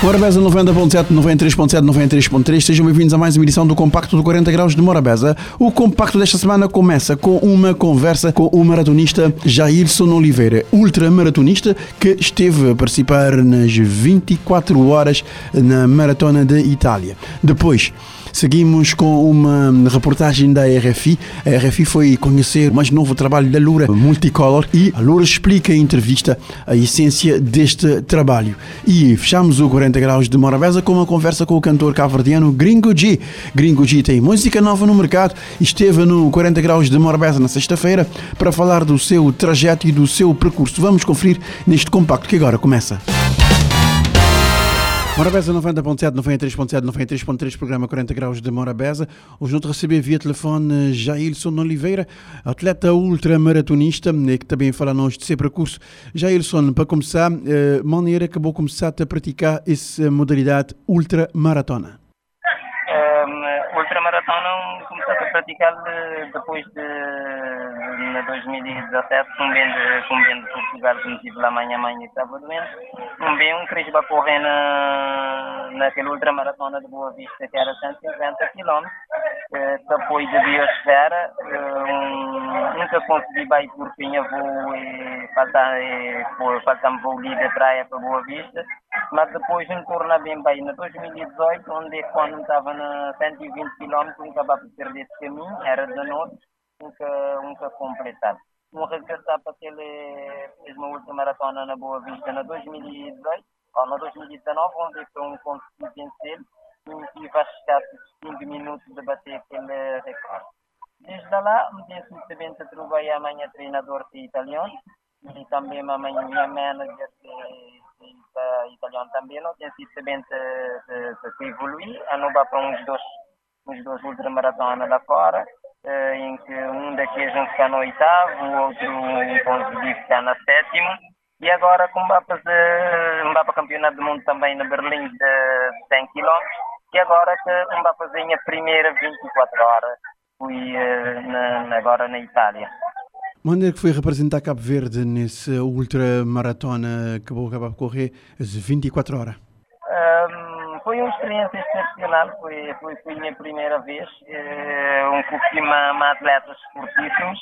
Morabeza 90.7, 93.7, 93.3, sejam bem-vindos a mais uma edição do Compacto do 40 Graus de Morabeza. O compacto desta semana começa com uma conversa com o maratonista Jailson Oliveira, ultramaratonista que esteve a participar nas 24 horas na Maratona de Itália. Depois, Seguimos com uma reportagem da RFI. A RFI foi conhecer o mais novo trabalho da Lura Multicolor e a Lura explica em entrevista a essência deste trabalho. E fechamos o 40 Graus de Morabeza com uma conversa com o cantor caverdiano Gringo G. Gringo G tem música nova no mercado e esteve no 40 Graus de Morabeza na sexta-feira para falar do seu trajeto e do seu percurso. Vamos conferir neste compacto que agora começa. Morabeza 90.7, 93.7, 93.3, programa 40 graus de Morabeza. Hoje não te receber via telefone Jailson Oliveira, atleta ultramaratonista, que também fala nós de seu percurso. Jailson, para começar, eh, maneira que vou começar a praticar essa modalidade ultramaratona? Um, ultramaratona comecei a praticar depois de na 2017, um bem de, um bem de Portugal que me tive lá amanhã, amanhã estava doente. Um bem, um queria para correr na, naquele ultramaratona de Boa Vista, que era 150 km. Eh, depois de biosfera, eh, um, nunca consegui ir por fim, vou e faltar, e, faltar voo ali da praia para Boa Vista. Mas depois me torna bem bem. Na 2018, onde quando estava na 120 km, nunca para perder esse caminho, era de noite nunca, nunca completado. Um regressar para aquele, fez uma última maratona na Boa Vista na 2018, ou na 2019, onde foi um consegui vencer e a chegar a 5 minutos de bater aquele recorde. Desde lá, me tenho subsequentemente trabalhar amanhã treinador de italiano e também amanhã minha manager de, de italiano também, não tenho subsequentemente de, evoluir, a não para uns dois, uns dois ultramaratonas lá fora uh, em que um daqueles vão ficar no oitavo, o outro conseguir ficar na sétimo. E agora, fazer vai para o Campeonato do Mundo também na Berlim de 100 km, e agora que vai fazer a primeira 24 horas, fui uh, na, agora na Itália. Maneira que foi representar Cabo Verde nesse ultramaratona que acabar de correr as 24 horas? Um, foi uma experiência excepcional, foi, foi, foi minha primeira vez, eh, um pouquinho de atletas esportíssimos,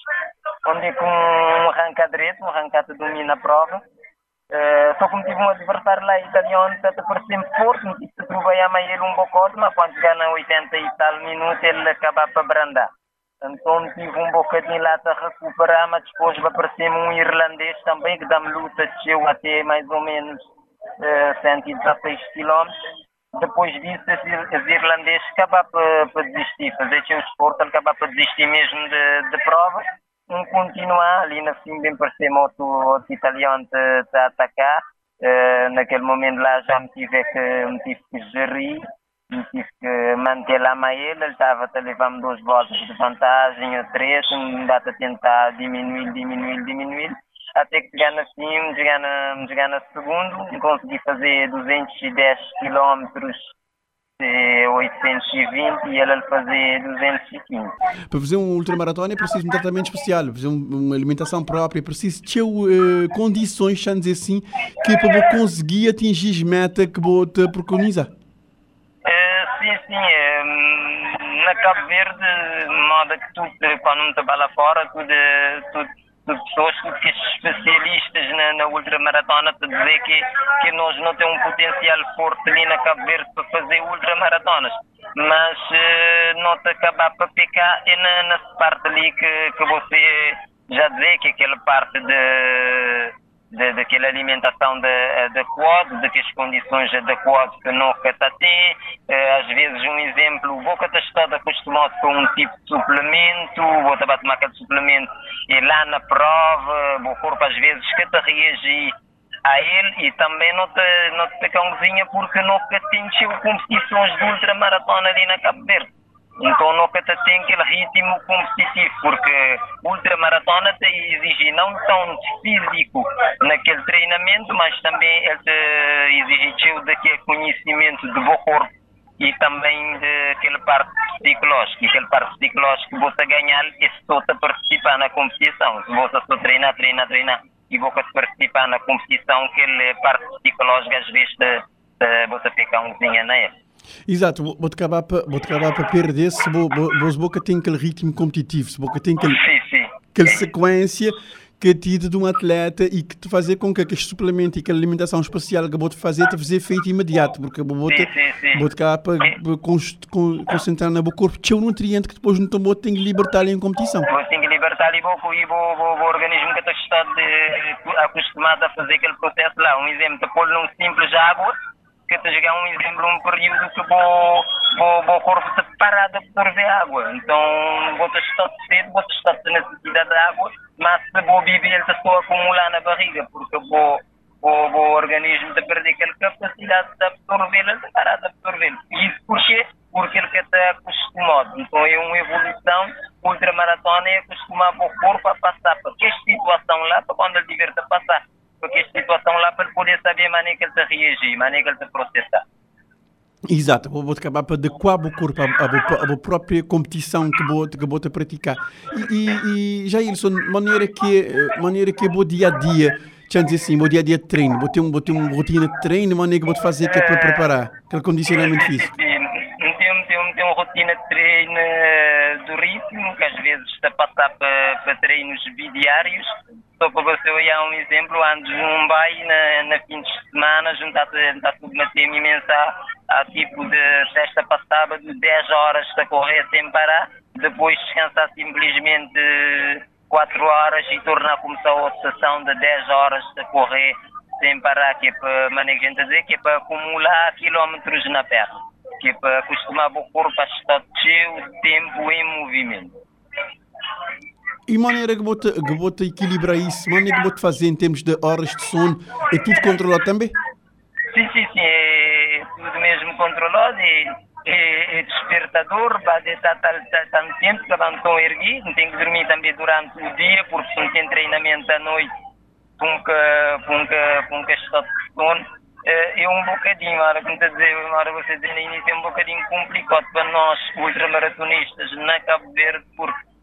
onde com um arranca direito, um arrancada domina a prova, Uh, só como tive um adversário lá italiano, tanto parecia forte, não tive que trabalhar ele um bocado, mas quando ganha 80 e tal minutos, ele acaba para brandar. Então tive um bocadinho lá para recuperar, mas depois apareceu um irlandês também, que dá-me luta, desceu até mais ou menos uh, 116 km depois disso, os irlandeses acabaram por, por desistir, fazer o esporte, acabaram por desistir mesmo de, de prova. Um continuar ali na fim, bem parecer outro, outro italiano a atacar. Uh, naquele momento lá já me tive que, me tive que gerir, me tive que manter lá mais ele. Ele estava a levar-me duas voltas de vantagem, ou três, me a tentar diminuir, diminuir, diminuir até que chegar na cima, chegar na, chegar na segundo, consegui fazer 210 km de 820 e ele fazer 215. Para fazer um ultramaratona é preciso um tratamento especial, fazer uma alimentação própria, é preciso ter uh, condições, vamos dizer assim, que para conseguir atingir as metas que vou te preconizar. Uh, sim, sim. Uh, na Cabo Verde, moda que tu, quando me trabalha fora, tudo, tudo de pessoas que especialistas na, na ultramaratona para dizer que, que nós não temos um potencial forte ali na Cabo Verde para fazer ultramaratonas. Mas uh, não te acabar para pecar é na, na parte ali que, que você já dizer que aquela parte de daquela alimentação de, adequada, daquelas condições adequadas que não que tem. Eh, às vezes, um exemplo, vou que está acostumado com um tipo de suplemento, vou estar tomar aquele suplemento e lá na prova, o corpo às vezes que te reagir a ele e também não te, não te cãozinha porque não atingiu competições de ultramaratona ali na Cabo Verde. Então nunca tem aquele ritmo competitivo, porque ultramaratona te exige não tão físico naquele treinamento, mas também ele te exige daquele conhecimento do bom corpo e também de aquele parte psicológico. E aquele parte psicológico que você ganhar e se você participar na competição. Se você só treinar, treinar, treinar e você participar na competição, aquele parte psicológica às vezes de, de você ficar um zinha na época. Exato, vou acabar para vou acabar para perder se você boca tem aquele ritmo competitivo, se boca tem aquele, sim, sim. aquela sequência que tido de um atleta e que te fazer com que aquele suplemento e aquela alimentação especial que vou te fazer te fazer efeito imediato, porque vou te, vou te cá para concentrar no corpo teu nutriente que depois no teu tem que libertar em competição. Tem que libertar e vou e vou, vou, vou organismo que está acostumado a fazer aquele processo lá. Um exemplo, te pôr num simples água que te chegar um exemplo, um período que vou, vou, corpo te parar de absorver água. Então, vou estar cedo, vou estar necessidade de água, mas se vou beber, ele estou a acumular na barriga, porque vou, vou, o organismo de perder aquela capacidade de absorver, ele está parar de absorver. E isso porquê? Porque ele está acostumado. Então, é uma evolução. Ultramaratona é acostumar o corpo a passar por esta situação lá, para quando ele tiver de passar porque esta situação lá para poder saber maneira que ele está reagir, maneira que ele está processar. Exato, vou acabar para adequar o corpo à, à, própria competição que vou, que vou praticar. E, e, e Jailson, maneira que, maneira que vou dia a dia, dizer assim, vou dia a dia de treino, vou ter, um, vou ter uma rotina de treino, maneira que vou fazer que é para preparar, aquele condicionamento físico. Tem, tem, tem uma rotina de treino eh, do ritmo, que às vezes está a passar para, para treinos bidiários, só para você olhar um exemplo, antes de Mumbai, na, na fim de semana, juntar-se a submeter imensa a tipo de sexta passada de 10 horas a correr sem parar, depois descansar simplesmente 4 horas e tornar a começar a sessão de 10 horas a correr sem parar, que é para, maneira gente dizer, que é para acumular quilómetros na perna, que é para acostumar o corpo a estar cheio, tempo em movimento. E maneira que te, que te equilibrar isso, maneira que te fazer em termos de horas de sono, é tudo controlado também? Sim, sim, sim, é tudo mesmo controlado e é, é despertador, vai estar tanto tempo que não estou erguido, tem que dormir também durante o dia, porque não tem treinamento à noite, que, com que está de sono. É, é um bocadinho, hora que a dizer, hora você dizer no início, é um bocadinho complicado para nós, ultramaratonistas, na Cabo Verde, porque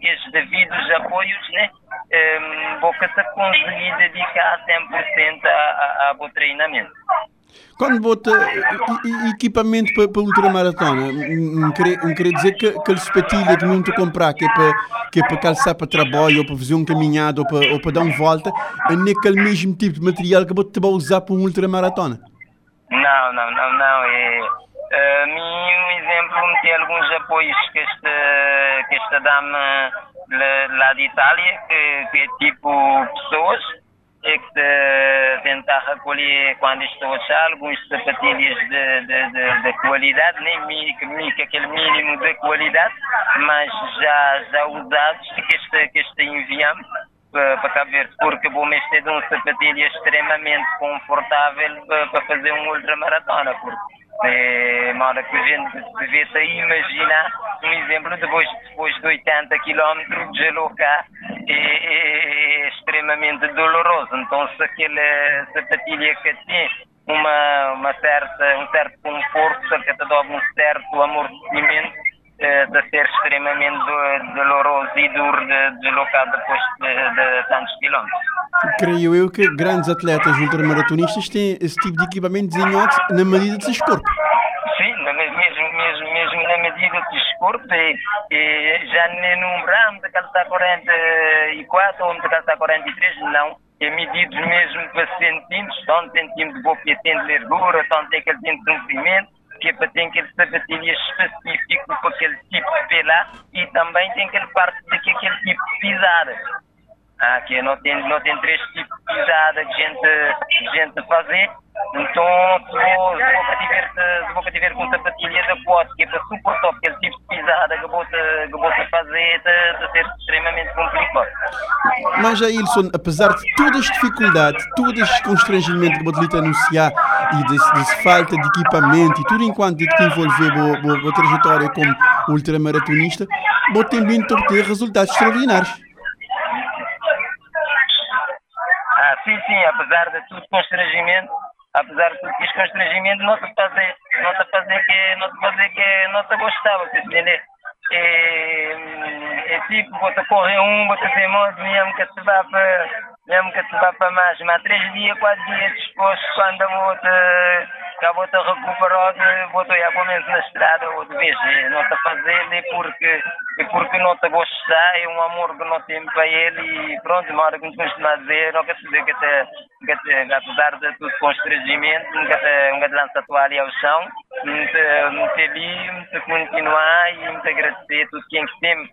que os devidos apoios, né, um, vou conseguir dedicar 100% a, a, ao treinamento. Quando bota equipamento para, para ultramaratona, não queria dizer que aquele sapatilha que não te comprar, que é para, que é para calçar para trabalho, ou para fazer um caminhado, ou para, ou para dar uma volta, é naquele mesmo tipo de material que você vai usar para um ultramaratona? Não, não, não, não. É, uh, mim, um exemplo, tem alguns apoios que esta, que esta dama lá de Itália, que, que é tipo pessoas, é que tentar recolher quando estou a achar alguns sapatilhas de, de, de, de qualidade, nem mínimo, aquele mínimo de qualidade, mas já, já usados que este, que este enviamos para, Cabo Verde, porque vou mexer de um sapatilha extremamente confortável para, fazer um ultramaratona, porque é uma hora que a gente devia imaginar um exemplo depois, depois de 80 km deslocar é, é, é extremamente doloroso. Então se aquela sapatilha que tem uma, uma certa, um certo conforto, que te dá um certo amortecimento, eh, de ser extremamente doloroso e duro de deslocar depois de, de tantos quilómetros. Creio eu que grandes atletas ultramaratonistas têm esse tipo de equipamento desenhado na medida de seus corpos. Sim, mesmo, mesmo, mesmo na medida de seus corpos. E, e já nem número de calçar 44 ou de calçar 43, não. É medido mesmo para centímetros, tanto centímetros de boca tem de largura, tanto tem aquele tempo de comprimento que é para ter aquele sapatilha específico para aquele tipo de pela e também tem aquele parte de que aquele tipo de pisada. Ah, que não tem, não tem três tipos de pisada que gente, gente fazer. Então, se vou, se vou tiver, se vou tiver com sapatilha da pote, que é para suportar aquele tipo de pisada que vou, que vou fazer, de, de ser extremamente complicado. Mas, Ailson, apesar de todas as dificuldades, todo este constrangimento que vou te anunciar e de, falta de equipamento e tudo enquanto que envolver a trajetória como ultramaratonista, vou também obter resultados extraordinários. Ah, sim, sim, apesar de tudo constrangimento, apesar de tudo constrangimento, não te fazer, não te fazer que, não te fazer que não te gostava, você entender? É, é tipo, vou te correr um, vou te dizer, moço, mesmo que te vá para, mesmo que te vá para mais, mas três dias, quatro dias disposto, quando eu vou te, já vou te recuperar, vou te ir começo na estrada, outra vez, não te fazer, é porque, é porque não te gostar, é um amor que não tenho para ele e pronto, uma hora que me costuma dizer, não quer dizer que te, que te, apesar de tudo constrangimento, nunca te, nunca te lança a toalha ao chão, me te, me te ali, me te continuar e me te agradecer tudo quem que tem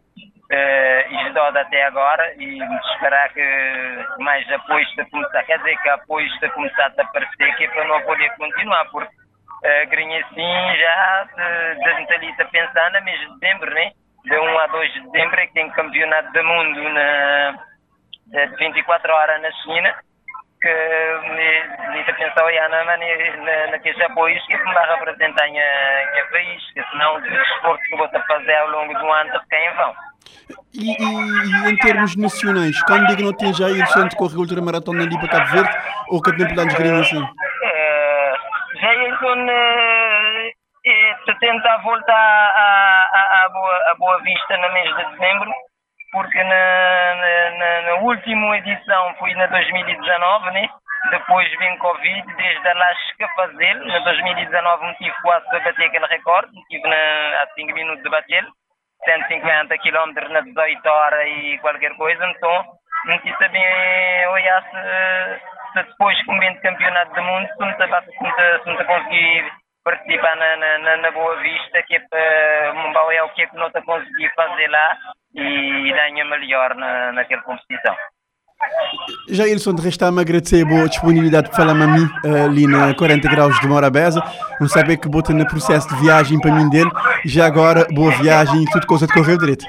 uh, ajudado até agora e esperar que mais apoios a começar, quer dizer que apoios a começar a aparecer que é para não poder continuar, porque uh, assim já de, de ali a pensar no mês de dezembro, né? De 1 a 2 de dezembro é que tem campeonato do mundo na, de 24 horas na China que me, me pensou já na, na, na, naqueles apoios que me em meu país, que senão o esforço que vou fazer ao longo do ano fica em vão. E, e, e, em termos nacionais, quando digo não tem já ele centro corre ultra maratona ali para Cabo Verde ou que tem planos gringos assim? É, já é, é, tenta voltar a, a, a, boa, a Boa Vista no mês de dezembro porque na, na, na última edição foi na 2019, né? Depois vem Covid, desde lá cheguei a fazer. Na 2019 me tive quase a bater aquele recorde, tive na, a 5 minutos de bater, 150 km na 18 horas e qualquer coisa, então não quis saber olhar se, se depois com o campeonato do mundo, se não se não conseguir participar na, na, na, Boa Vista, que é para é o que é que não te consegui fazer lá e ganha melhor na, naquela competição. Já Ilson, resta-me agradecer a boa disponibilidade para falar a mim ali na 40 graus de Morabeza. Não saber que bota no processo de viagem para mim dele. Já agora, boa viagem e tudo coisa de correr direito.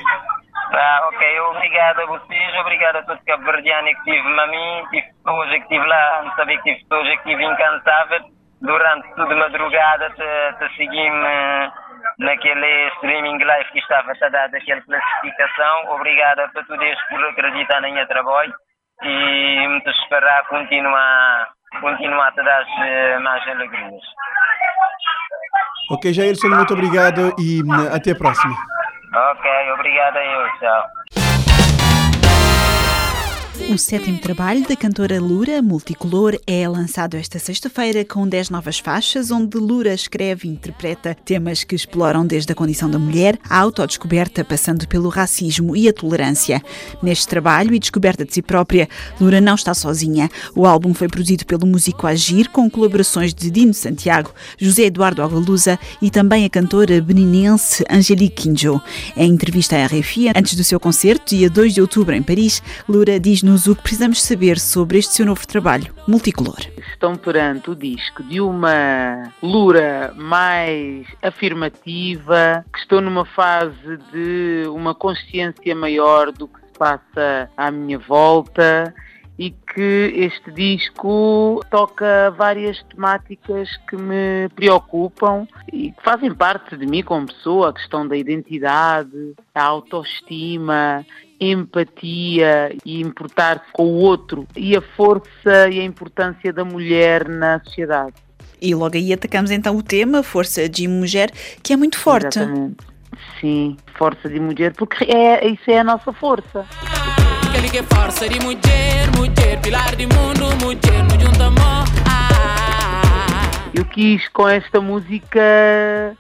Ah, ok. Obrigado a vocês, obrigado a todos os cabo-verdianos que tive a mim, tive hoje que estive lá, não sabia que tive hoje que estive incansável. Durante toda a madrugada te, te seguimos naquele streaming live que estava a dar aquela classificação. Obrigado a todos por acreditar no meu trabalho e muito esperar continuar, continuar a te dar eh, mais alegrias. Ok, Jairson, muito obrigado e hum, até a próxima. Ok, obrigado a eu, tchau. O sétimo trabalho da cantora Lura, Multicolor, é lançado esta sexta-feira com 10 novas faixas, onde Lura escreve e interpreta temas que exploram desde a condição da mulher, a autodescoberta, passando pelo racismo e a tolerância. Neste trabalho e descoberta de si própria, Lura não está sozinha. O álbum foi produzido pelo músico Agir, com colaborações de Dino Santiago, José Eduardo Agalusa e também a cantora beninense Angelique Quinjo. Em entrevista à RFI, antes do seu concerto, dia 2 de outubro, em Paris, Lura diz-nos o que precisamos saber sobre este seu novo trabalho, multicolor. Estão perante o disco de uma Lura mais afirmativa, que estou numa fase de uma consciência maior do que se passa à minha volta e que este disco toca várias temáticas que me preocupam e que fazem parte de mim como pessoa, a questão da identidade, a autoestima, empatia e importar-se com o outro e a força e a importância da mulher na sociedade. E logo aí atacamos então o tema Força de Mulher, que é muito forte. Exatamente. Sim, força de mulher, porque é, isso é a nossa força que é força de mulher, mulher, pilar de mundo, mulher, no eu quis com esta música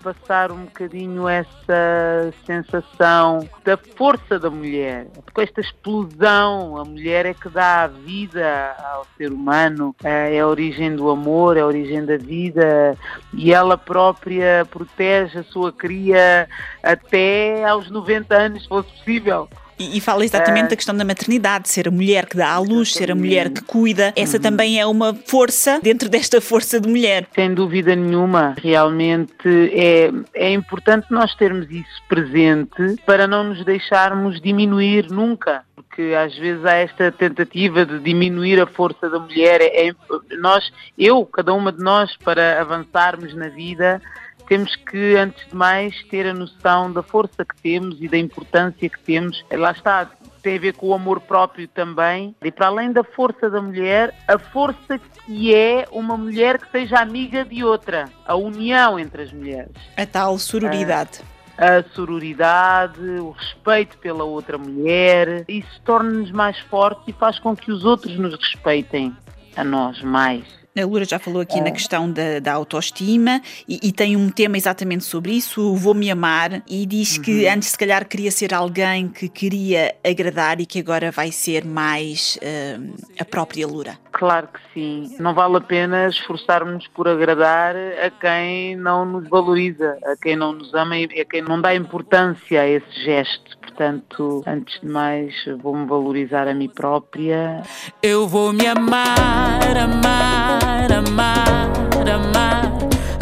passar um bocadinho essa sensação da força da mulher, com esta explosão, a mulher é que dá a vida ao ser humano, é a origem do amor, é a origem da vida. E ela própria protege a sua cria até aos 90 anos, se fosse possível. E, e fala exatamente é. da questão da maternidade, ser a mulher que dá à luz, ser a mulher que cuida. Essa uhum. também é uma força dentro desta força de mulher. Sem dúvida nenhuma. Realmente é, é importante nós termos isso presente para não nos deixarmos diminuir nunca porque às vezes há esta tentativa de diminuir a força da mulher. É, é, nós, eu, cada uma de nós, para avançarmos na vida, temos que, antes de mais, ter a noção da força que temos e da importância que temos. Lá está, tem a ver com o amor próprio também. E para além da força da mulher, a força que é uma mulher que seja amiga de outra, a união entre as mulheres. A tal sororidade. A sororidade, o respeito pela outra mulher, isso torna-nos mais fortes e faz com que os outros nos respeitem a nós mais. A Lura já falou aqui é. na questão da, da autoestima e, e, tem um tema exatamente sobre isso, Vou-me Amar, e diz uhum. que antes se calhar queria ser alguém que queria agradar e que agora vai ser mais uh, a própria Lura. Claro que sim. Não vale a pena esforçarmos por agradar a quem não nos valoriza, a quem não nos ama e a quem não dá importância a esse gesto. Portanto, antes de mais, vou-me valorizar a mim própria. Eu vou me amar, amar, amar, amar,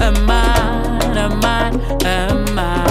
amar, amar, amar.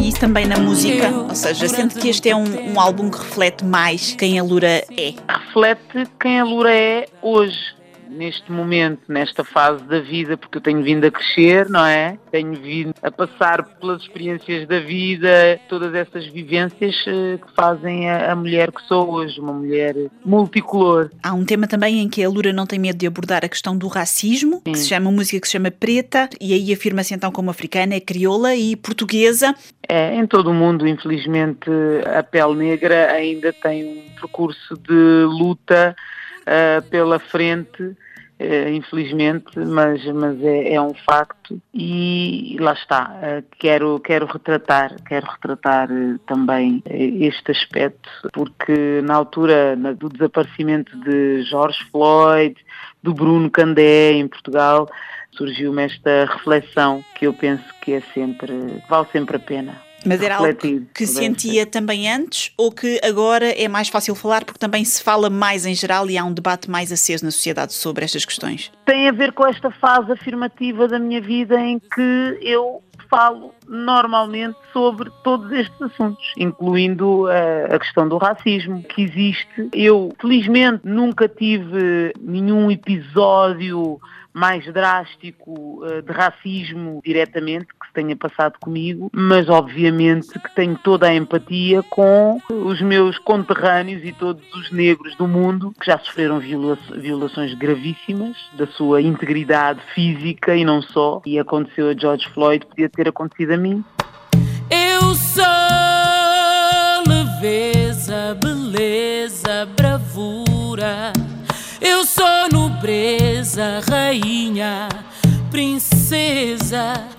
E isso também na música, ou seja, sendo que este é um, um álbum que reflete mais quem a Lura é. Reflete quem a Lura é hoje neste momento, nesta fase da vida, porque eu tenho vindo a crescer, não é? Tenho vindo a passar pelas experiências da vida, todas essas vivências eh, que fazem a, mulher que sou hoje, uma mulher multicolor. Há um tema também em que a Lura não tem medo de abordar a questão do racismo, Sim. que se chama música que se chama Preta, e aí afirma-se então como africana, é crioula e portuguesa. É, em todo o mundo, infelizmente, a pele negra ainda tem um percurso de luta uh, pela frente, uh, infelizmente, mas, mas é, é, um facto e lá está. Uh, quero, quero retratar, quero retratar também este aspecto, porque na altura do desaparecimento de George Floyd, do Bruno Candé em Portugal, surgiu-me esta reflexão que eu penso que é sempre, vale sempre a pena. Mas era algo que sentia também antes ou que agora é mais fácil falar porque também se fala mais em geral e há um debate mais aceso na sociedade sobre estas questões? Tem a ver com esta fase afirmativa da minha vida em que eu falo normalmente sobre todos estes assuntos, incluindo a, eh, a questão do racismo que existe. Eu, felizmente, nunca tive nenhum episódio mais drástico uh, de racismo diretamente se tenha passado comigo, mas obviamente que tenho toda a empatia com os meus conterrâneos e todos os negros do mundo que já sofreram viola violações gravíssimas da sua integridade física e não só. E aconteceu a George Floyd, podia ter acontecido a mim. Eu sou leveza, beleza, bravura. Eu sou nobreza, rainha, princesa.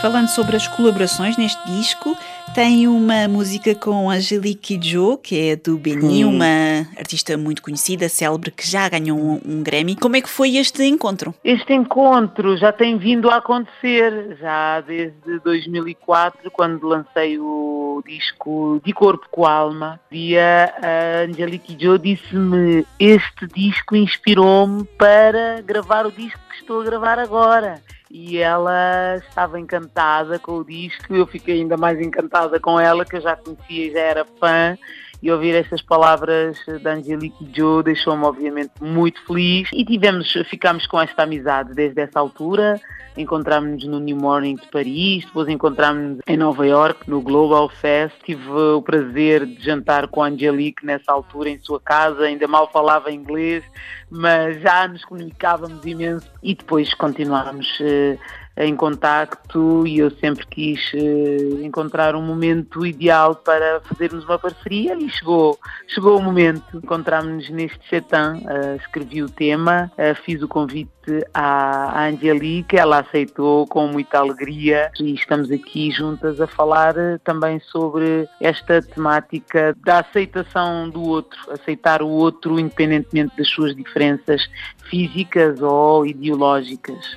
Falando sobre as colaborações neste disco, tem uma música com Angelique Kidjo, que é do Benin, hum. uma artista muito conhecida, célebre, que já ganhou um, um, Grammy. Como é que foi este encontro? Este encontro já tem vindo a acontecer, já desde 2004, quando lancei o disco De Corpo com Alma. Dia a Angelique Kidjo disse-me: Este disco inspirou-me para gravar o disco que estou a gravar agora e ela estava encantada com o disco. Eu fiquei ainda mais encantada com ela, que eu já conhecia e já era fã. E ouvir estas palavras da Angelique Joe deixou-me obviamente muito feliz. E tivemos, ficámos com esta amizade desde essa altura. Encontrámos-nos no New Morning de Paris, depois encontrámos-nos em Nova York, no Global Fest. Tive o prazer de jantar com a Angelique nessa altura em sua casa, ainda mal falava inglês, mas já nos comunicávamos imenso. E depois continuámos uh, em contacto e eu sempre quis uh, encontrar um momento ideal para fazermos uma parceria e chegou, chegou o momento. Encontrámos-nos neste Chetan, uh, escrevi o tema, uh, fiz o convite à Angelique, ela aceitou com muita alegria e estamos aqui juntas a falar também sobre esta temática da aceitação do outro, aceitar o outro independentemente das suas diferenças físicas ou ideológicas.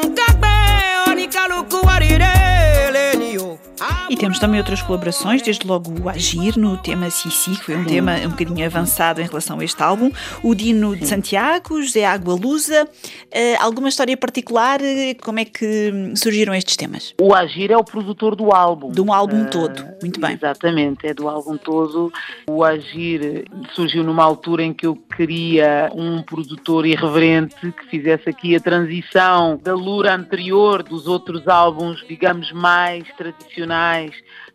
temos também outras colaborações, desde logo o Agir no tema Sissi, que foi um Sim. tema um bocadinho avançado em relação a este álbum, o Dino Sim. de Santiago, José Água Lusa. Uh, alguma história particular? Como é que surgiram estes temas? O Agir é o produtor do álbum. Do álbum uh, todo, muito bem. Exatamente, é do álbum todo. O Agir surgiu numa altura em que eu queria um produtor irreverente que fizesse aqui a transição da lura anterior dos outros álbuns, digamos, mais tradicionais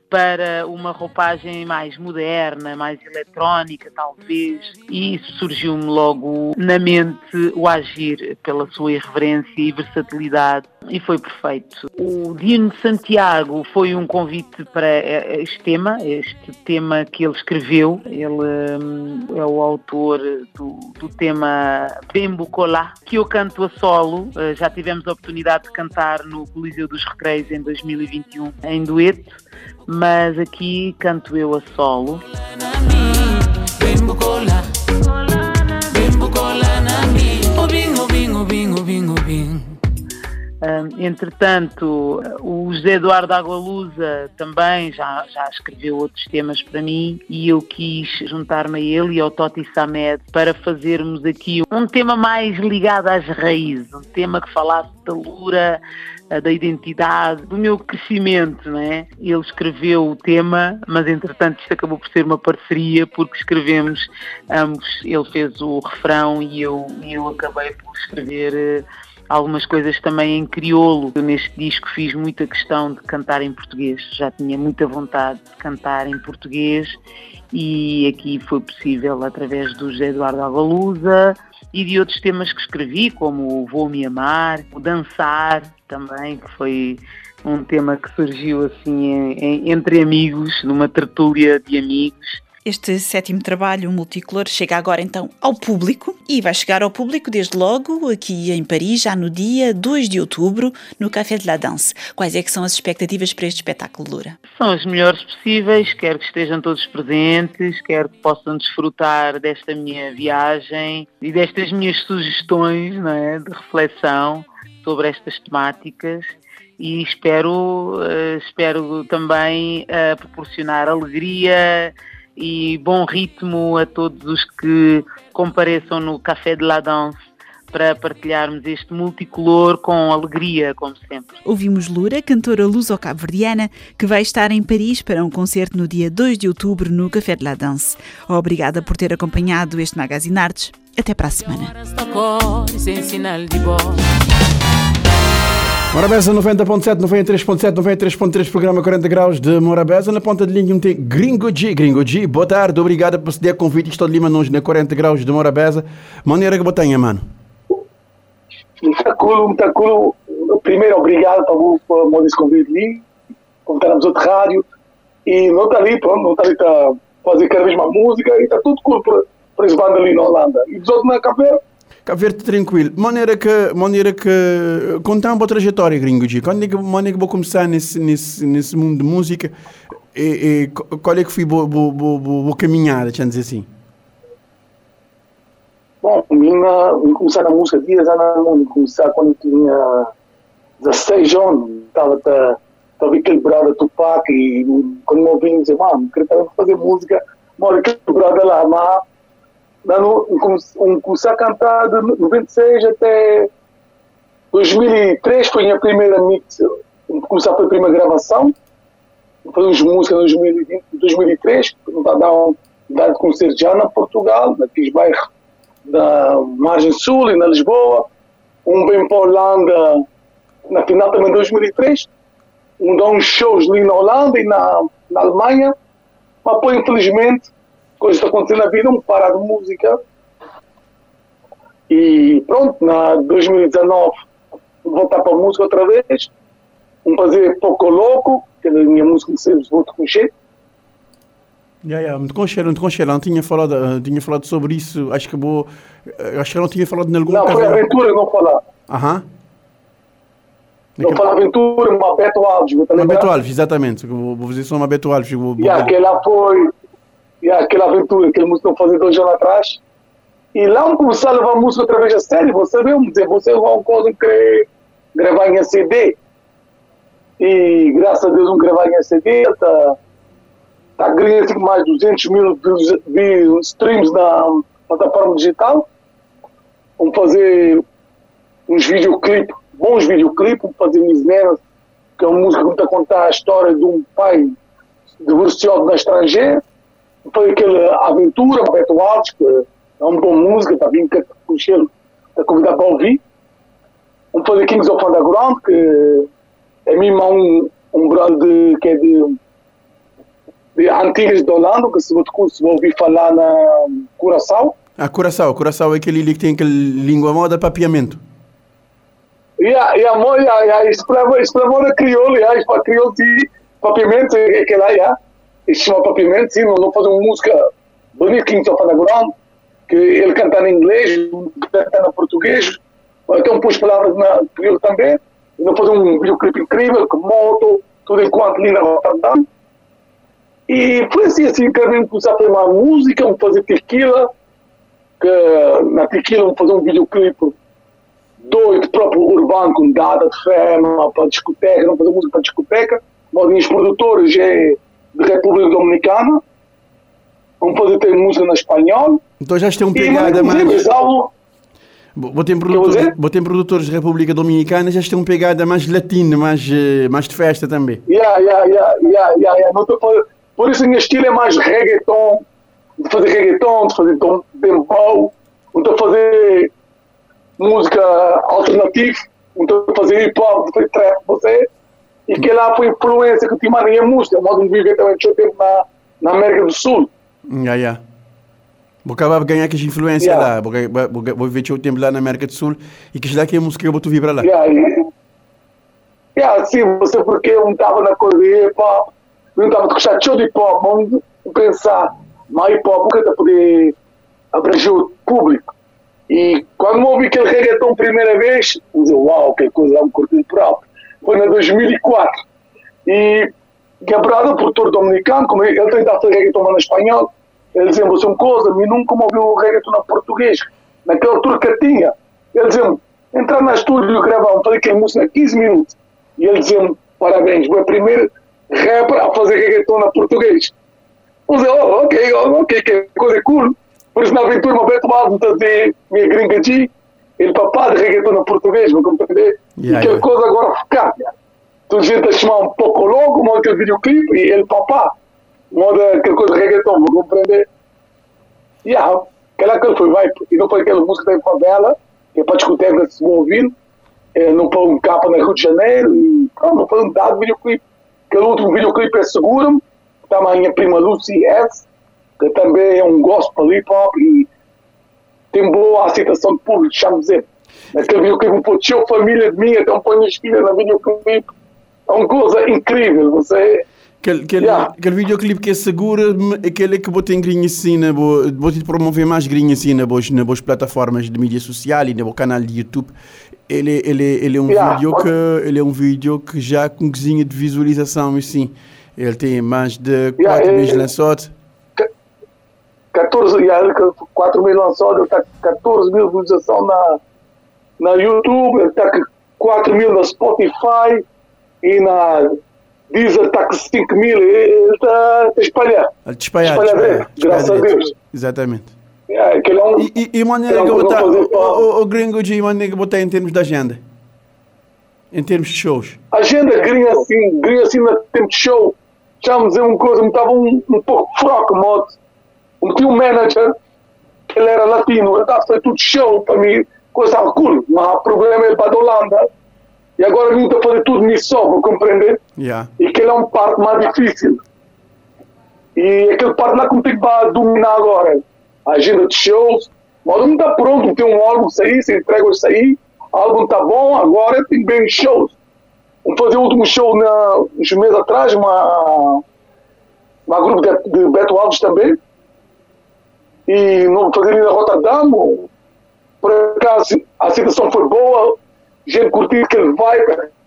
para uma roupagem mais moderna, mais eletrónica, talvez. E surgiu-me logo na mente o agir pela sua irreverência e versatilidade e foi perfeito. O Dino de Santiago foi um convite para este tema, este tema que ele escreveu. Ele hum, é o autor do, do tema Bembo Colá, que eu canto a solo. Uh, já tivemos a oportunidade de cantar no Coliseu dos Recreios em 2021 em dueto, mas aqui canto eu a solo. Entretanto, o José Eduardo Agualusa também já, já escreveu outros temas para mim e eu quis juntar-me a ele e ao Toti Samed para fazermos aqui um tema mais ligado às raízes, um tema que falasse da lura, da identidade, do meu crescimento, não é? Ele escreveu o tema, mas entretanto isto acabou por ser uma parceria porque escrevemos ambos, ele fez o refrão e eu, e eu acabei por escrever eh, algumas coisas também em crioulo. Eu neste disco fiz muita questão de cantar em português, já tinha muita vontade de cantar em português e aqui foi possível através do José Eduardo Avalusa e de outros temas que escrevi, como o Vou Me Amar, o Dançar também, que foi um tema que surgiu assim em, em, entre amigos, numa tertúlia de amigos este sétimo trabalho multicolor chega agora então ao público e vai chegar ao público desde logo aqui em Paris, já no dia 2 de outubro, no Café de la Danse. Quais é que são as expectativas para este espetáculo, Lura? São as melhores possíveis, quero que estejam todos presentes, quero que possam desfrutar desta minha viagem e destas minhas sugestões não é, de reflexão sobre estas temáticas e espero, uh, espero também uh, proporcionar alegria, e bom ritmo a todos os que compareçam no Café de la Danse para partilharmos este multicolor com alegria, como sempre. Ouvimos Lura, cantora luso-cabo-verdiana, que vai estar em Paris para um concerto no dia 2 de outubro no Café de la Danse. Obrigada por ter acompanhado este Magazine Artes. Até para a semana. Morabeza 90.7, 93.7, 93.3, programa 40 graus de Morabeza. Na ponta de linha tem Gringo G. Gringo G, boa tarde, obrigado por ceder convite. Estou de Lima nos na 40 graus de Morabeza. Maneira que botanha, mano. Muito cool. Primeiro, obrigado por, por esse convite ali. Convidamos outro rádio. E não está ali, pronto, não está ali, está fazer cada vez mais música e está tudo cool por esse banda ali na Holanda. E os outros na Cabo Cabo Verde tranquilo. Maneira que, maneira que contar uma trajetória, gringo, de quando é que, maneira que vou começar nesse, nesse, nesse mundo de música e, e qual é que foi a boa, boa, boa caminhada, deixa dizer assim? Bom, minha, começar na música dias anos mundo, começar quando tinha 16 anos, estava estava equilibrado a Tupac e quando me ouvi dizer, mano, queria fazer música, mora equilibrada lá, mas comecei a cantar de 96 até 2003 foi a minha primeira mix, começar a a primeira gravação, fazemos música em 2020, 2003, está a dar um dar de concerto já na Portugal, naqueles bairros da Margem Sul e na Lisboa, um bem para a Holanda na final também de 2003, um dá uns shows ali na Holanda e na, na Alemanha, mas depois infelizmente coisas que acontecendo na vida, um parar de música. E pronto, na 2019 voltar para a música outra vez, um fazer pouco louco, que é a minha música que sempre vou te conhecer. Yeah, yeah, muito concheiro, muito concheiro. Não tinha falado, uh, tinha falado sobre isso. Acho que vou. Uh, acho que não tinha falado em algum Não, foi aventura, não falar. Aham. Não fala aventura, uma Beto Alves. Uma Beto Alves, exatamente. Vou, vou fazer só uma Beto Alves. Vou, e aquela foi e aquela aventura que eles estão fazendo dois anos atrás. E lá começar a levar a música outra vez a sério. Você vê, dizer, você um coisa querer gravar em CD. E graças a Deus um gravar em CD, está tá ganhando assim, mais 200 mil streams na plataforma digital. Vamos fazer uns videoclipes, bons videoclipes, vamos fazer Miss que é uma música que está a contar a história de um pai divorciado na estrangeira. Fazer aquela aventura, Beto Alves, que é uma boa música, está bem que o cheiro está convidado para ouvir. Vamos fazer Kings of Underground, que é mesmo um, um brand de, que é de, de Antilhas de Holanda, que se você ouvir falar na Curaçao. Ah, Curaçao. Curaçao é aquele ali que tem aquele língua moda papiamento. E a, e a mãe, a, a, isso para isso para moda crioula, e a, crioula, sim, papiamento, é que lá, já. Chama papiamento, sim, nós vamos fazer uma música Kings of Underground, que ele canta em inglês, canta em português, um pôs palavras na crioula também, nós fazer um videoclipe incrível, com moto, tudo enquanto ali na Rotterdam. E foi assim, assim, que gente começou a fazer uma música, vamos fazer tequila, que na tequila vamos fazer um videoclipe doido, próprio urbano, com data de fama, para discoteca, vamos fazer música para discoteca, nós os produtores é de República Dominicana, vamos fazer ter música na espanhol, Então já tem uma e pegada mais. algo- Vou ter dizer? produtores, vou ter produtores de República Dominicana, já uma pegada mais latina, mais, eh, mais de festa também. Yeah, yeah, yeah, yeah, yeah, yeah. Tô Por isso o meu estilo é mais reggaeton, de fazer reggaeton, de fazer tom- dembow, não estou a fazer música alternativa, não estou a fazer hip hop, de fazer trap, você. E que lá foi influência que na minha música, modo de viver também tinha tempo na, na América do Sul. Já, já. Vou acabar de ganhar que influência Yeah. lá. Vou, viver o tempo lá na América do Sul e que lá que é a música que eu vou para lá. Yeah, e, yeah, sim, você porque eu não estava na hop, eu não estava a gostar de hip hop, vamos pensar, mas hip hop nunca está poder abranger o público. E quando eu ouvi aquele reggaeton primeira vez, eu disse, uau, que coisa, lá me curti próprio. Foi em 2004. E Gabriel, o produtor dominicano, como ele, ele tentava fazer reggaeton no espanhol, ele dizia, uma coisa, eu nunca ouviu o reggaeton na português. Naquela altura que tinha, ele dizia entrar na estúdio e gravar, fazer aquela música em 15 minutos. E ele dizia parabéns, foi o primeiro rapper a fazer reggaeton na português. Eu dizia, oh, ok, oh, ok, que coisa cool. Por isso na aventura, uma vez tomado de minha gringa G, ele papá de reggaeton na português, me compreender? E aquela yeah. coisa agora cambia. Tu gente chamar um pouco logo, modo aquele videoclipe, e ele papá, modo aquela coisa reggaeton, me compreender? E yeah, aquela coisa foi vai, e não foi aquela música da favela, que é para discutir que se vão ouvir, é, não foi um capa na Rio de Janeiro, e não foi um dado videoclipe. Aquele último videoclipe é Segura-me, que está a minha prima Lucy S, que também é um gospel hip hop e tem boa aceitação de público, deixa-me dizer. Naquele videoclipe, um pouco de família de mim, um põe as filhas no videoclipe. É uma coisa incrível, você. Aquele, aquele, Yeah. aquele videoclipe que é seguro, aquele que botem grinha assim, bo- vou te promover mais grinha assim na boas, na boas plataformas de mídia social e no canal de YouTube. Ele, ele, ele é um Yeah. vídeo que ele é um vídeo que já com cozinha de visualização assim. Ele tem mais de 4 Yeah, meses ele- lançado. 14, e aí, 4 mil lançados, está 14 mil visualizações na, na YouTube, está com 4 mil na Spotify e na Deezer está com 5 mil, ele está a espalhar. Te espalhar, espalhar, graças a. Deus. Exatamente. É, aquele é um, E, e, e maneira Não, que eu não botar, o, o, gringo de maneira que botar em termos de agenda. Em termos de shows. agenda gringa assim, gringa assim no tempo de show, já me dizer uma coisa, me estava um, um pouco fraco, modo. Eu tinha um manager, que ele era latino, ele estava a fazer tudo show para mim, coisa cool, não há problema, ele para a Holanda, e agora ele está fazer tudo nisso só, vou compreender? Yeah. E que ele é um parte mais difícil. E aquele parte lá tem para dominar agora, a agenda de shows, mas não está pronto, tem um álbum sair, se entrega isso aí, o álbum está bom, agora tem bem shows. Vamos fazer o último show na, uns meses atrás, uma, uma grupo de, de Beto Alves também. E não fazer ali na Rotterdam. Por acaso a situação foi boa, gente curtiu que ele vai,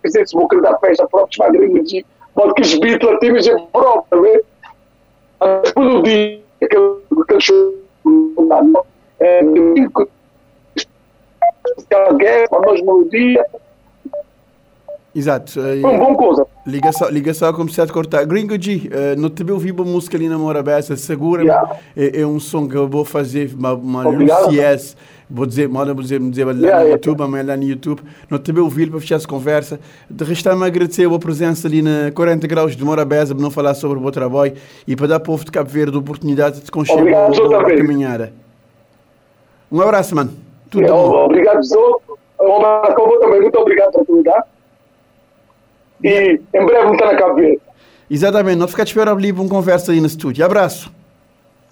dizer se vou querer dar festa própria, chamar gringo de pode que os Beatles tive gente própria, vê? Depois do dia, aquele, aquele show, é, domingo, aquela guerra, uma noite melodia, Exato. Foi uma boa coisa. Liga só, liga só como se a cortar. Gringo G, uh, não te uma música ali na Morabeza, segura Yeah. é, é um som que eu vou fazer, uma, uma Obrigado. Vou dizer, moda, vou dizer, vou dizer lá Yeah, no. YouTube, amanhã lá no YouTube, não te ouvi para fechar essa conversa. De restar-me agradecer a tua presença ali na 40 graus de Morabeza, para não falar sobre o teu trabalho e para dar ao povo de Cabo Verde a oportunidade de conhecer a caminhada. Um abraço, mano. Tudo É, bom. Obrigado, Zô. Também muito obrigado pela oportunidade. E em breve estar na Verde. Exatamente, não ficar de espera ali para uma conversa aí no estúdio. Abraço.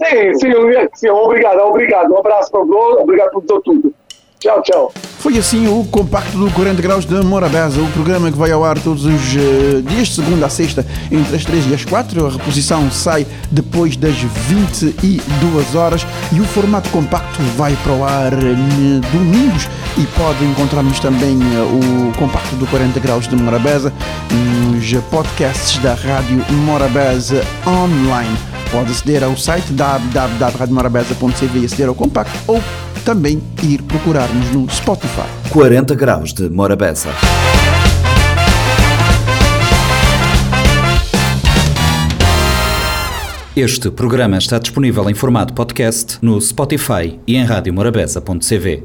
Sim, sim, sim, obrigado, obrigado. Um abraço para o obrigado por tudo. Tchau, tchau. Foi assim o compacto do 40 Graus de Morabeza, o programa que vai ao ar todos os eh, dias, segunda a sexta, entre as 3 e as 4. A reposição sai depois das 22 horas e o formato compacto vai para o ar eh, domingos e pode encontrarmos também eh, o compacto do 40 Graus de Morabeza nos podcasts da Rádio Morabeza online. Pode aceder ao site www.radiomorabeza.cv e aceder ao compacto ou também ir procurar-nos no Spotify. 40 graus de Morabeza. Este programa está disponível em formato podcast no Spotify e em radiomorabeza.cv.